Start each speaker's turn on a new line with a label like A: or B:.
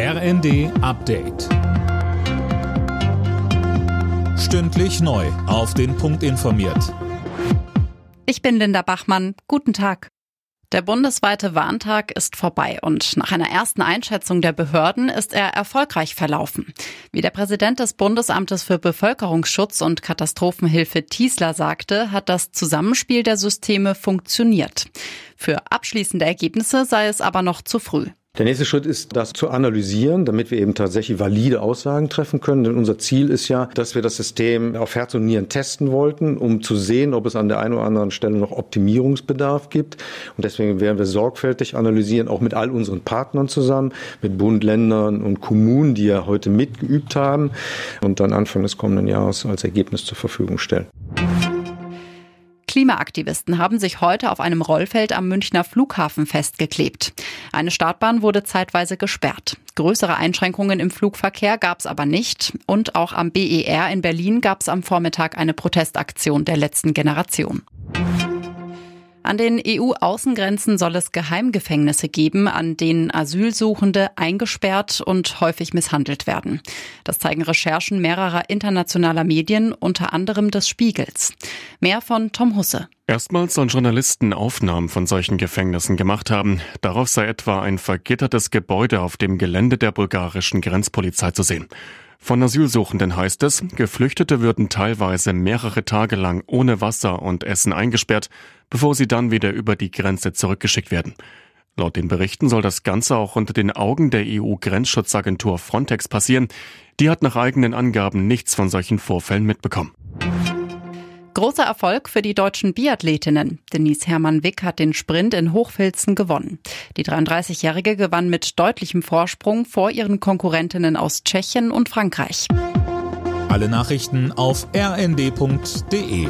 A: RND Update. Stündlich neu. Auf den Punkt informiert.
B: Ich bin Linda Bachmann. Guten Tag. Der bundesweite Warntag ist vorbei und nach einer ersten Einschätzung der Behörden ist er erfolgreich verlaufen. Wie der Präsident des Bundesamtes für Bevölkerungsschutz und Katastrophenhilfe Tiesler sagte, hat das Zusammenspiel der Systeme funktioniert. Für abschließende Ergebnisse sei es aber noch zu früh.
C: Der nächste Schritt ist, das zu analysieren, damit wir eben tatsächlich valide Aussagen treffen können. Denn unser Ziel ist ja, dass wir das System auf Herz und Nieren testen wollten, um zu sehen, ob es an der einen oder anderen Stelle noch Optimierungsbedarf gibt. Und deswegen werden wir sorgfältig analysieren, auch mit all unseren Partnern zusammen, mit Bund, Ländern und Kommunen, die ja heute mitgeübt haben und dann Anfang des kommenden Jahres als Ergebnis zur Verfügung stellen.
B: Klimaaktivisten haben sich heute auf einem Rollfeld am Münchner Flughafen festgeklebt. Eine Startbahn wurde zeitweise gesperrt. Größere Einschränkungen im Flugverkehr gab es aber nicht. Und auch am BER in Berlin gab es am Vormittag eine Protestaktion der letzten Generation. An den EU-Außengrenzen soll es Geheimgefängnisse geben, an denen Asylsuchende eingesperrt und häufig misshandelt werden. Das zeigen Recherchen mehrerer internationaler Medien, unter anderem des Spiegels. Mehr von Tom Husse.
D: Erstmals sollen Journalisten Aufnahmen von solchen Gefängnissen gemacht haben. Darauf sei etwa ein vergittertes Gebäude auf dem Gelände der bulgarischen Grenzpolizei zu sehen. Von Asylsuchenden heißt es, Geflüchtete würden teilweise mehrere Tage lang ohne Wasser und Essen eingesperrt, bevor sie dann wieder über die Grenze zurückgeschickt werden. Laut den Berichten soll das Ganze auch unter den Augen der EU-Grenzschutzagentur Frontex passieren. Die hat nach eigenen Angaben nichts von solchen Vorfällen mitbekommen.
B: Großer Erfolg für die deutschen Biathletinnen. Denise Hermann-Wick hat den Sprint in Hochfilzen gewonnen. Die 33-Jährige gewann mit deutlichem Vorsprung vor ihren Konkurrentinnen aus Tschechien und Frankreich.
A: Alle Nachrichten auf rnd.de